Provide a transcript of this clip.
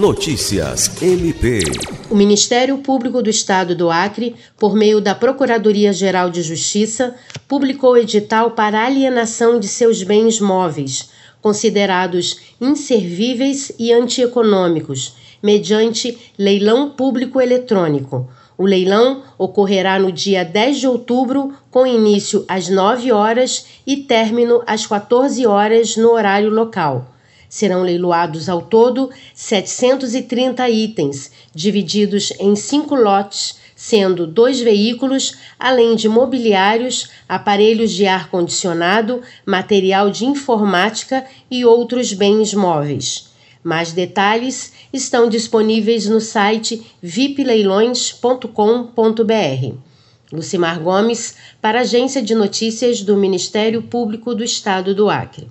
Notícias MP. O Ministério Público do Estado do Acre, por meio da Procuradoria-Geral de Justiça, publicou edital para alienação de seus bens móveis, considerados inservíveis e antieconômicos, mediante leilão público eletrônico. O leilão ocorrerá no dia 10 de outubro, com início às 9 horas e término às 14 horas no horário local. Serão leiloados ao todo 730 itens, divididos em cinco lotes, sendo dois veículos, além de mobiliários, aparelhos de ar-condicionado, material de informática e outros bens móveis. Mais detalhes estão disponíveis no site vipleilões.com.br. Lucimar Gomes, para a Agência de Notícias do Ministério Público do Estado do Acre.